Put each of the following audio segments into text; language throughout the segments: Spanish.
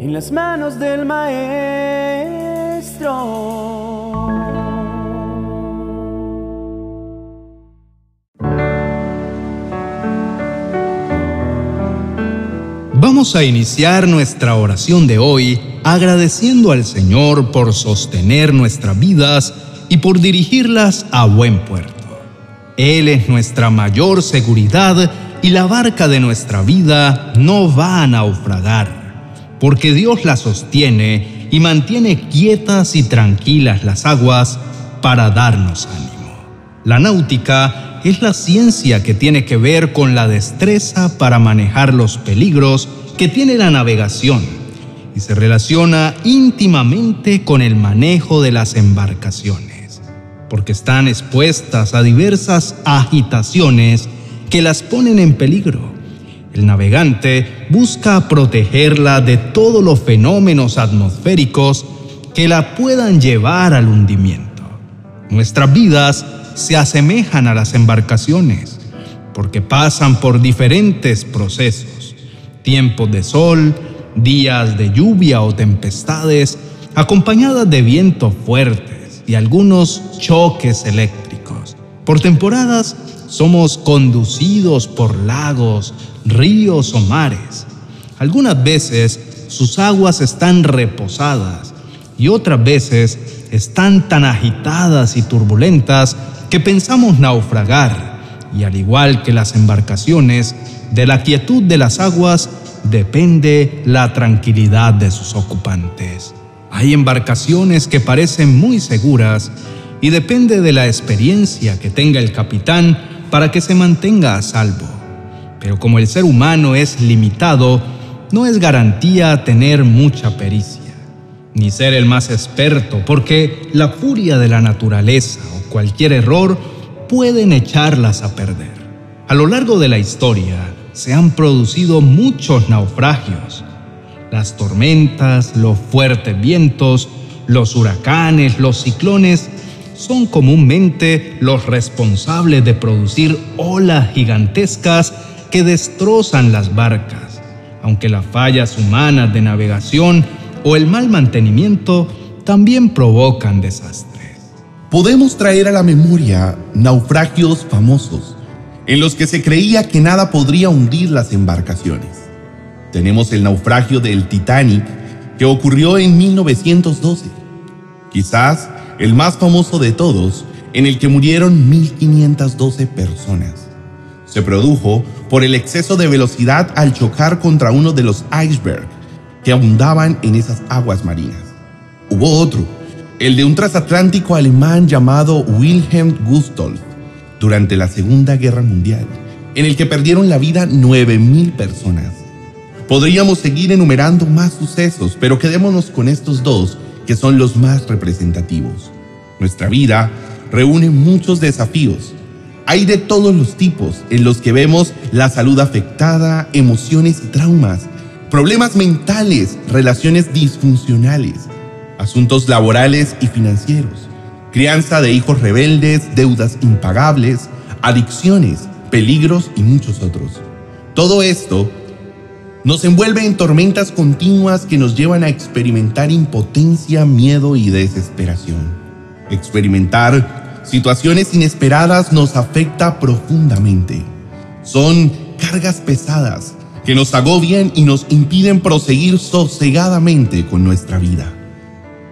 en las manos del maestro. Vamos a iniciar nuestra oración de hoy agradeciendo al Señor por sostener nuestras vidas y por dirigirlas a buen puerto. Él es nuestra mayor seguridad y la barca de nuestra vida no va a naufragar, porque Dios la sostiene y mantiene quietas y tranquilas las aguas para darnos ánimo. La náutica es la ciencia que tiene que ver con la destreza para manejar los peligros que tiene la navegación y se relaciona íntimamente con el manejo de las embarcaciones, porque están expuestas a diversas agitaciones que las ponen en peligro. El navegante busca protegerla de todos los fenómenos atmosféricos que la puedan llevar al hundimiento. Nuestras vidas se asemejan a las embarcaciones porque pasan por diferentes procesos, tiempos de sol, días de lluvia o tempestades, acompañadas de vientos fuertes y algunos choques eléctricos. Por temporadas somos conducidos por lagos, ríos o mares. Algunas veces sus aguas están reposadas y otras veces están tan agitadas y turbulentas que pensamos naufragar y al igual que las embarcaciones, de la quietud de las aguas depende la tranquilidad de sus ocupantes. Hay embarcaciones que parecen muy seguras y depende de la experiencia que tenga el capitán para que se mantenga a salvo. Pero como el ser humano es limitado, no es garantía tener mucha pericia, ni ser el más experto, porque la furia de la naturaleza o cualquier error pueden echarlas a perder. A lo largo de la historia se han producido muchos naufragios. Las tormentas, los fuertes vientos, los huracanes, los ciclones son comúnmente los responsables de producir olas gigantescas que destrozan las barcas, aunque las fallas humanas de navegación o el mal mantenimiento también provocan desastres. Podemos traer a la memoria naufragios famosos en los que se creía que nada podría hundir las embarcaciones. Tenemos el naufragio del Titanic que ocurrió en 1912. Quizás el más famoso de todos, en el que murieron 1.512 personas. Se produjo por el exceso de velocidad al chocar contra uno de los icebergs que abundaban en esas aguas marinas. Hubo otro, el de un transatlántico alemán llamado Wilhelm Gustloff, durante la Segunda Guerra Mundial, en el que perdieron la vida 9.000 personas. Podríamos seguir enumerando más sucesos, pero quedémonos con estos dos que son los más representativos. Nuestra vida reúne muchos desafíos. Hay de todos los tipos en los que vemos la salud afectada, emociones y traumas, problemas mentales, relaciones disfuncionales, asuntos laborales y financieros, crianza de hijos rebeldes, deudas impagables, adicciones, peligros y muchos otros. Todo esto nos envuelve en tormentas continuas que nos llevan a experimentar impotencia, miedo y desesperación. Experimentar situaciones inesperadas nos afecta profundamente. Son cargas pesadas que nos agobian y nos impiden proseguir sosegadamente con nuestra vida.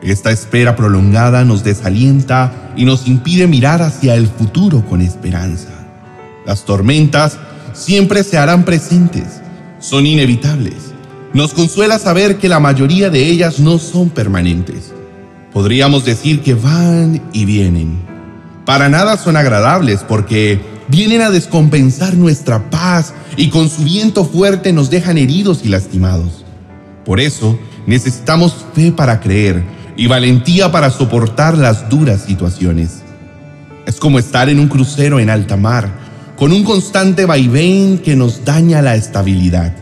Esta espera prolongada nos desalienta y nos impide mirar hacia el futuro con esperanza. Las tormentas siempre se harán presentes son inevitables. Nos consuela saber que la mayoría de ellas no son permanentes. Podríamos decir que van y vienen. Para nada son agradables porque vienen a descompensar nuestra paz y con su viento fuerte nos dejan heridos y lastimados. Por eso necesitamos fe para creer y valentía para soportar las duras situaciones. Es como estar en un crucero en alta mar con un constante vaivén que nos daña la estabilidad.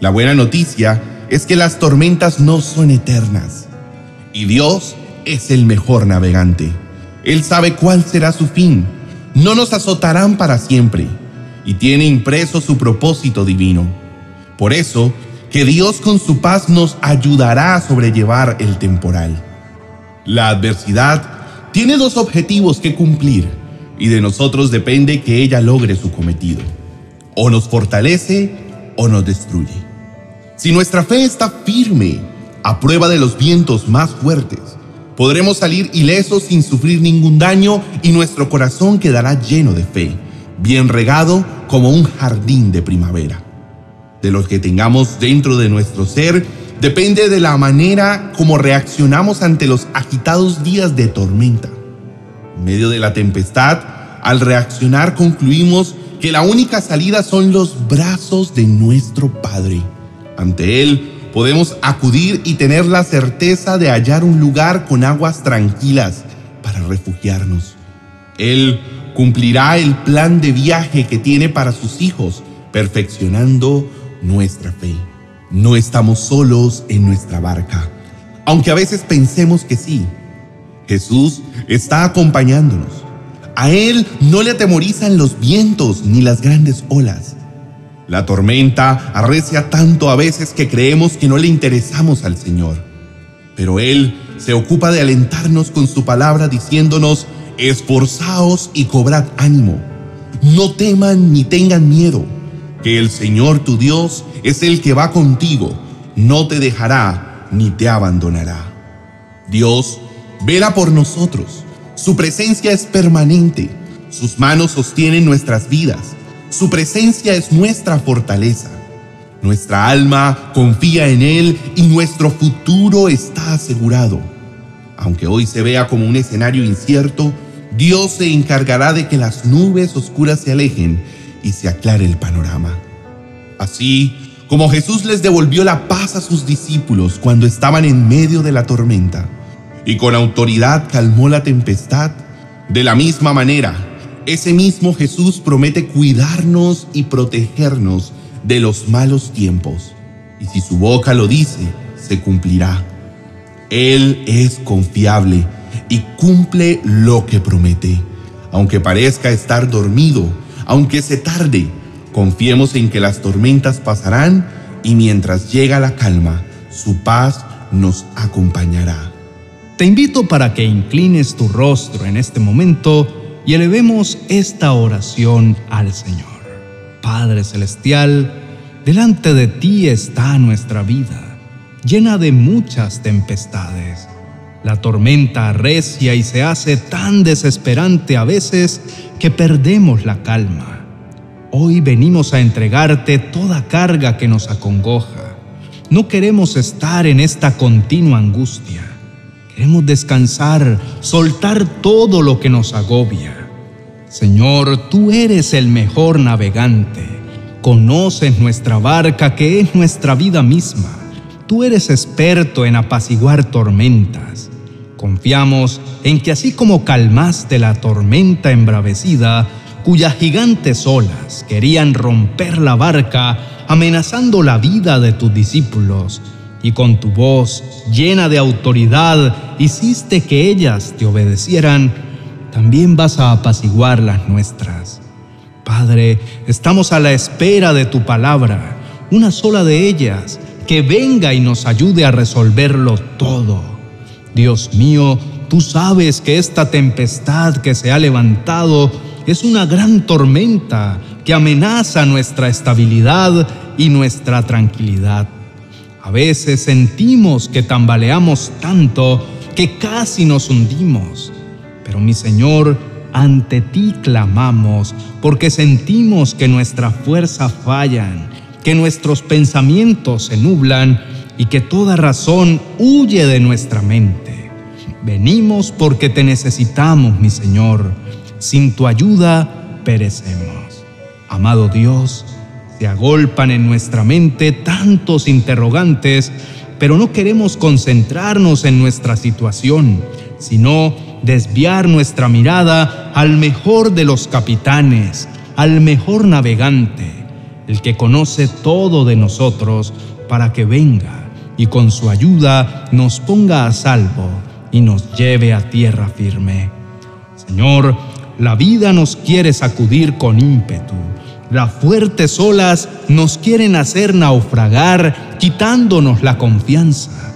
La buena noticia es que las tormentas no son eternas y Dios es el mejor navegante. Él sabe cuál será su fin. No nos azotarán para siempre y tiene impreso su propósito divino. Por eso, que Dios con su paz nos ayudará a sobrellevar el temporal. La adversidad tiene dos objetivos que cumplir y de nosotros depende que ella logre su cometido. O nos fortalece o nos destruye. Si nuestra fe está firme, a prueba de los vientos más fuertes, podremos salir ilesos sin sufrir ningún daño y nuestro corazón quedará lleno de fe, bien regado como un jardín de primavera. De los que tengamos dentro de nuestro ser depende de la manera como reaccionamos ante los agitados días de tormenta. En medio de la tempestad, al reaccionar concluimos que la única salida son los brazos de nuestro Padre. Ante Él podemos acudir y tener la certeza de hallar un lugar con aguas tranquilas para refugiarnos. Él cumplirá el plan de viaje que tiene para sus hijos, perfeccionando nuestra fe. No estamos solos en nuestra barca, aunque a veces pensemos que sí. Jesús está acompañándonos. A Él no le atemorizan los vientos ni las grandes olas. La tormenta arrecia tanto a veces que creemos que no le interesamos al Señor. Pero Él se ocupa de alentarnos con su palabra diciéndonos, esforzaos y cobrad ánimo. No teman ni tengan miedo que el Señor tu Dios es el que va contigo, no te dejará ni te abandonará. Dios vela por nosotros, su presencia es permanente, sus manos sostienen nuestras vidas, su presencia es nuestra fortaleza. Nuestra alma confía en Él y nuestro futuro está asegurado. Aunque hoy se vea como un escenario incierto, Dios se encargará de que las nubes oscuras se alejen y se aclare el panorama. Así como Jesús les devolvió la paz a sus discípulos cuando estaban en medio de la tormenta y con autoridad calmó la tempestad, de la misma manera, ese mismo Jesús promete cuidarnos y protegernos de los malos tiempos. Y si su boca lo dice, se cumplirá. Él es confiable y cumple lo que promete. Aunque parezca estar dormido, aunque se tarde, confiemos en que las tormentas pasarán y mientras llega la calma, su paz nos acompañará. Te invito para que inclines tu rostro en este momento y elevemos esta oración al Señor. Padre Celestial, delante de ti está nuestra vida, llena de muchas tempestades. La tormenta arrecia y se hace tan desesperante a veces que perdemos la calma. Hoy venimos a entregarte toda carga que nos acongoja. No queremos estar en esta continua angustia. Queremos descansar, soltar todo lo que nos agobia. Señor, tú eres el mejor navegante. Conoces nuestra barca que es nuestra vida misma. Tú eres experto en apaciguar tormentas. Confiamos en que así como calmaste la tormenta embravecida, cuyas gigantes olas querían romper la barca, amenazando la vida de tus discípulos, y con tu voz llena de autoridad hiciste que ellas te obedecieran, también vas a apaciguar las nuestras. Padre, estamos a la espera de tu palabra, una sola de ellas, que venga y nos ayude a resolverlo todo. Dios mío, tú sabes que esta tempestad que se ha levantado es una gran tormenta que amenaza nuestra estabilidad y nuestra tranquilidad. A veces sentimos que tambaleamos tanto que casi nos hundimos. Pero mi Señor, ante ti clamamos porque sentimos que nuestra fuerza fallan, que nuestros pensamientos se nublan y que toda razón huye de nuestra mente. Venimos porque te necesitamos, mi Señor. Sin tu ayuda perecemos. Amado Dios, se agolpan en nuestra mente tantos interrogantes, pero no queremos concentrarnos en nuestra situación, sino desviar nuestra mirada al mejor de los capitanes, al mejor navegante, el que conoce todo de nosotros para que venga y con su ayuda nos ponga a salvo y nos lleve a tierra firme. Señor, la vida nos quiere sacudir con ímpetu, Las fuertes olas nos quieren hacer naufragar, quitándonos la confianza.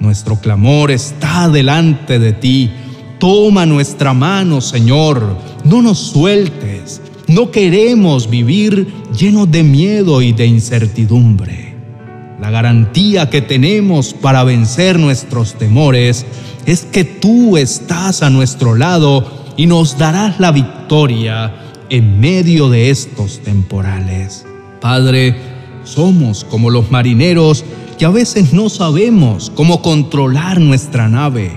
Nuestro clamor está delante de ti. Toma nuestra mano, Señor. No nos sueltes. No queremos vivir llenos de miedo y de incertidumbre. La garantía que tenemos para vencer nuestros temores es que tú estás a nuestro lado y nos darás la victoria en medio de estos temporales. Padre, somos como los marineros que a veces no sabemos cómo controlar nuestra nave.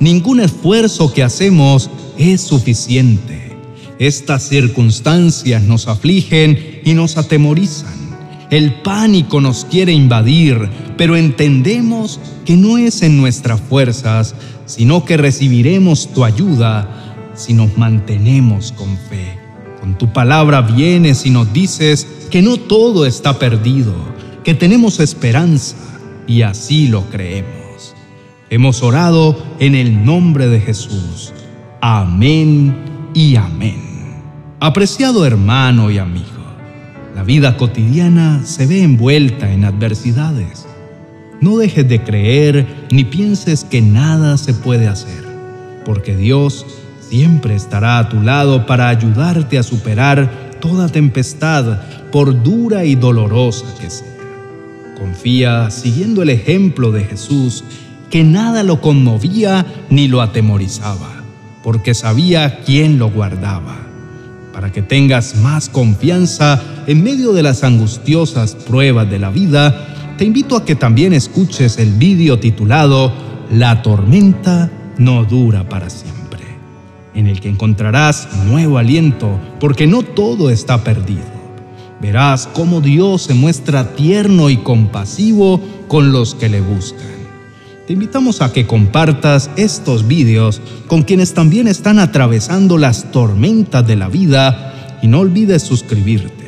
Ningún esfuerzo que hacemos es suficiente. Estas circunstancias nos afligen y nos atemorizan. El pánico nos quiere invadir, pero entendemos que no es en nuestras fuerzas, sino que recibiremos tu ayuda si nos mantenemos con fe. Con tu palabra vienes y nos dices que no todo está perdido, que tenemos esperanza y así lo creemos. Hemos orado en el nombre de Jesús. Amén y amén. Apreciado hermano y amigo, la vida cotidiana se ve envuelta en adversidades. No dejes de creer ni pienses que nada se puede hacer, porque Dios siempre estará a tu lado para ayudarte a superar toda tempestad, por dura y dolorosa que sea. Confía siguiendo el ejemplo de Jesús, que nada lo conmovía ni lo atemorizaba, porque sabía quién lo guardaba. Para que tengas más confianza en medio de las angustiosas pruebas de la vida, te invito a que también escuches el vídeo titulado La tormenta no dura para siempre en el que encontrarás nuevo aliento, porque no todo está perdido. Verás cómo Dios se muestra tierno y compasivo con los que le buscan. Te invitamos a que compartas estos vídeos con quienes también están atravesando las tormentas de la vida y no olvides suscribirte.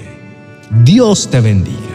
Dios te bendiga.